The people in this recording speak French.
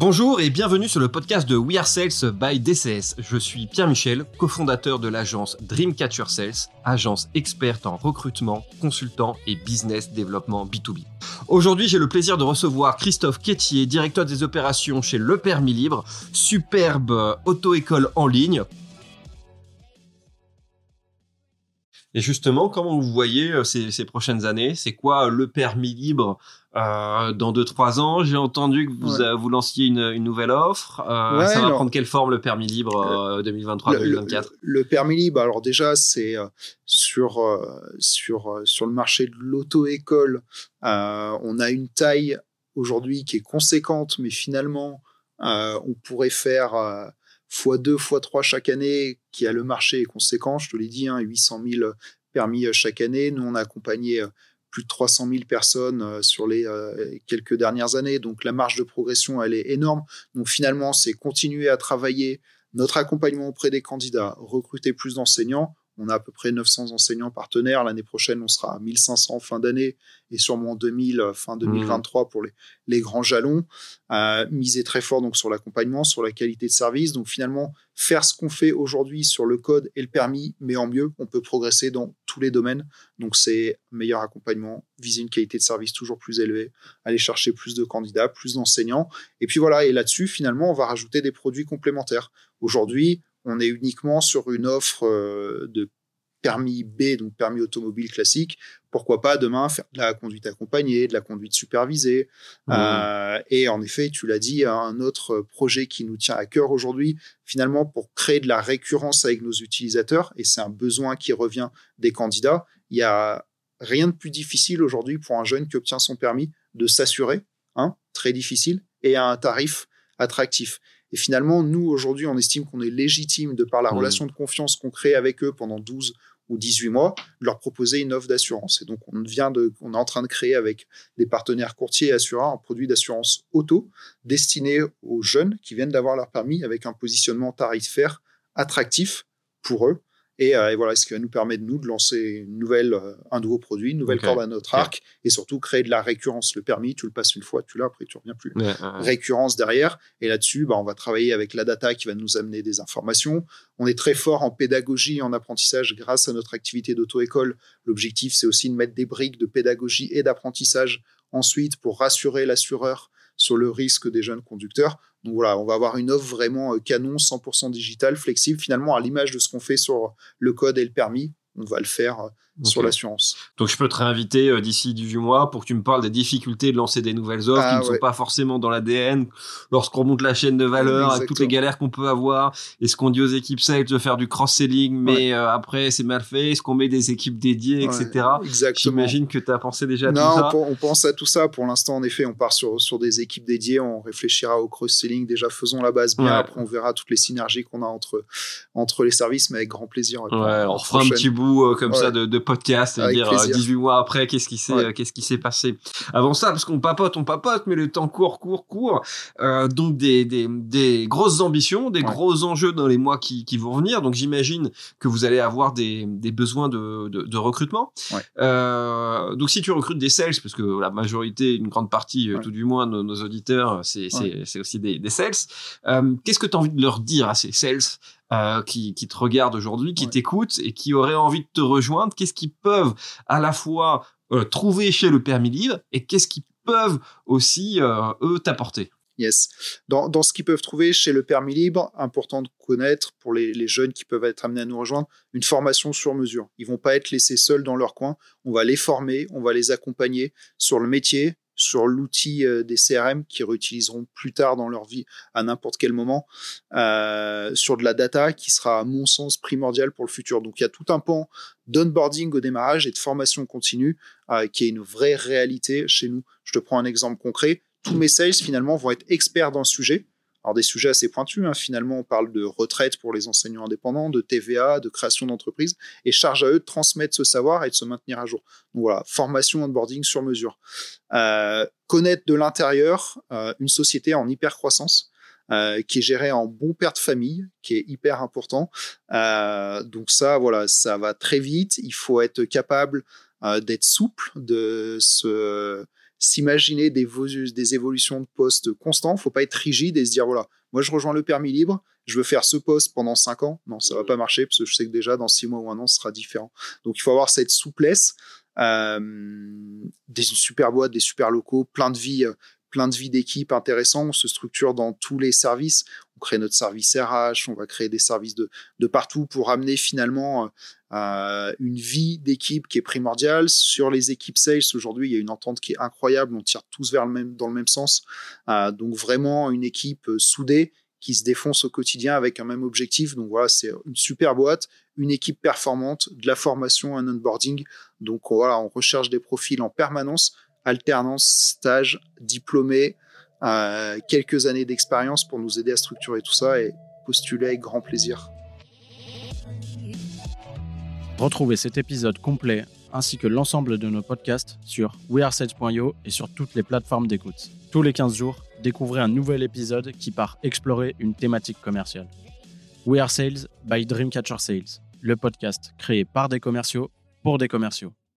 Bonjour et bienvenue sur le podcast de We Are Sales by DCS. Je suis Pierre Michel, cofondateur de l'agence Dreamcatcher Sales, agence experte en recrutement, consultant et business développement B2B. Aujourd'hui, j'ai le plaisir de recevoir Christophe Quétier, directeur des opérations chez Le Permis Libre, superbe auto-école en ligne. Et justement, comment vous voyez euh, ces, ces prochaines années? C'est quoi le permis libre euh, dans 2-3 ans, j'ai entendu que vous, euh, vous lanciez une, une, nouvelle offre. Euh, ça va prendre quelle forme le permis libre 2023-2024 le, le, permis libre, alors déjà, c'est sur, sur, sur le marché de l'auto-école, on a une taille aujourd'hui qui est conséquente, mais finalement, on pourrait faire x2, x3 chaque année, qui a le marché conséquent. Je te l'ai dit, hein, 800 000 permis chaque année. Nous, on a accompagné plus de 300 000 personnes euh, sur les euh, quelques dernières années. Donc la marge de progression, elle est énorme. Donc finalement, c'est continuer à travailler notre accompagnement auprès des candidats, recruter plus d'enseignants, on a à peu près 900 enseignants partenaires. L'année prochaine, on sera à 1500 fin d'année et sûrement 2000 euh, fin 2023 mmh. pour les, les grands jalons. Euh, miser très fort donc sur l'accompagnement, sur la qualité de service. Donc finalement, faire ce qu'on fait aujourd'hui sur le code et le permis, mais en mieux, on peut progresser dans tous les domaines. Donc c'est meilleur accompagnement, viser une qualité de service toujours plus élevée, aller chercher plus de candidats, plus d'enseignants. Et puis voilà, et là-dessus, finalement, on va rajouter des produits complémentaires. Aujourd'hui, on est uniquement sur une offre euh, de permis B, donc permis automobile classique. Pourquoi pas demain faire de la conduite accompagnée, de la conduite supervisée. Mmh. Euh, et en effet, tu l'as dit, un autre projet qui nous tient à cœur aujourd'hui, finalement, pour créer de la récurrence avec nos utilisateurs, et c'est un besoin qui revient des candidats. Il y a rien de plus difficile aujourd'hui pour un jeune qui obtient son permis de s'assurer, hein, très difficile, et à un tarif attractif. Et finalement, nous, aujourd'hui, on estime qu'on est légitime, de par la mmh. relation de confiance qu'on crée avec eux pendant 12 ou 18 mois, de leur proposer une offre d'assurance. Et donc, on, vient de, on est en train de créer avec des partenaires courtiers et assureurs un produit d'assurance auto destiné aux jeunes qui viennent d'avoir leur permis avec un positionnement tarifaire attractif pour eux euh, et, voilà, ce qui va nous permettre, nous, de lancer une nouvelle, euh, un nouveau produit, une nouvelle corde à notre arc, et surtout créer de la récurrence. Le permis, tu le passes une fois, tu l'as, après tu reviens plus. Récurrence derrière. Et là-dessus, bah, on va travailler avec la data qui va nous amener des informations. On est très fort en pédagogie et en apprentissage grâce à notre activité d'auto-école. L'objectif, c'est aussi de mettre des briques de pédagogie et d'apprentissage ensuite pour rassurer l'assureur sur le risque des jeunes conducteurs. Donc voilà, on va avoir une offre vraiment euh, canon, 100% digital, flexible, finalement à l'image de ce qu'on fait sur le code et le permis. On va le faire sur l'assurance. Donc je peux te réinviter euh, d'ici 18 mois pour que tu me parles des difficultés de lancer des nouvelles offres ah qui ne sont pas forcément dans l'ADN lorsqu'on monte la chaîne de valeur avec toutes les galères qu'on peut avoir. Est-ce qu'on dit aux équipes sales de faire du cross-selling mais euh, après c'est mal fait? Est-ce qu'on met des équipes dédiées, etc. J'imagine que tu as pensé déjà à tout ça. Non, on pense à tout ça. Pour l'instant, en effet, on part sur, sur des équipes dédiées. On réfléchira au cross-selling. Déjà, faisons la base bien. Après, on verra toutes les synergies qu'on a entre, entre les services, mais avec grand plaisir. Ouais, on refera un petit bout euh, comme ça de, de podcast, et dire 18 euh, mois après qu'est-ce qui s'est euh, qu'est-ce qui s'est passé. Avant ça, parce qu'on papote, on papote, mais le temps court, court, court. Euh, donc des, des, des grosses ambitions, des gros enjeux dans les mois qui, qui vont venir. Donc j'imagine que vous allez avoir des, des besoins de, de, de recrutement. Euh, donc si tu recrutes des sales, parce que la majorité, une grande partie, tout du moins, de nos auditeurs, c'est c'est aussi des, des sales. Euh, Qu'est-ce que tu as envie de leur dire à ces sales euh, qui, qui, te regardent aujourd'hui, qui t'écoutent et qui auraient envie de te rejoindre, qu'est-ce qu'ils peuvent à la fois euh, trouver chez le permis libre et qu'est-ce qu'ils peuvent aussi, euh, eux, t'apporter? Yes. Dans, dans ce qu'ils peuvent trouver chez le permis libre, important de connaître pour les, les, jeunes qui peuvent être amenés à nous rejoindre, une formation sur mesure. Ils vont pas être laissés seuls dans leur coin. On va les former, on va les accompagner sur le métier, sur l'outil euh, des CRM qu'ils réutiliseront plus tard dans leur vie à n'importe quel moment, euh, sur de la data qui sera à mon sens primordial pour le futur. Donc il y a tout un pan d'onboarding au démarrage et de formation continue euh, qui est une vraie réalité chez nous. Je te prends un exemple concret. Tous mes sales finalement vont être experts dans le sujet alors des sujets assez pointus, hein. finalement on parle de retraite pour les enseignants indépendants, de TVA, de création d'entreprise, et charge à eux de transmettre ce savoir et de se maintenir à jour. Donc voilà, formation, onboarding sur mesure. Euh, connaître de l'intérieur euh, une société en hyper croissance. Euh, qui est gérée en bon père de famille, qui est hyper important. Donc ça, voilà, ça va très vite. Il faut être capable d'être souple, de se s'imaginer des, des évolutions de poste constants. Faut pas être rigide et se dire voilà, moi je rejoins le permis libre, je veux faire ce poste pendant cinq ans. Non, ça va pas marcher parce que je sais que déjà dans six mois ou un an, ce sera différent. Donc il faut avoir cette souplesse, euh, des super boîtes, des super locaux, plein de vie, plein de vie d'équipe intéressant. On se structure dans tous les services. On crée notre service RH, on va créer des services de, de partout pour amener finalement euh, une vie d'équipe qui est primordiale. Sur les équipes sales, aujourd'hui, il y a une entente qui est incroyable. On tire tous vers le même, dans le même sens. Euh, donc vraiment une équipe soudée qui se défonce au quotidien avec un même objectif. Donc voilà, c'est une super boîte, une équipe performante, de la formation, un onboarding. Donc voilà, on recherche des profils en permanence, alternance, stage, diplômé, euh, quelques années d'expérience pour nous aider à structurer tout ça et postuler avec grand plaisir. Retrouvez cet épisode complet ainsi que l'ensemble de nos podcasts sur wearesales.io et sur toutes les plateformes d'écoute. Tous les 15 jours, découvrez un nouvel épisode qui part explorer une thématique commerciale. We Are Sales by Dreamcatcher Sales, le podcast créé par des commerciaux pour des commerciaux.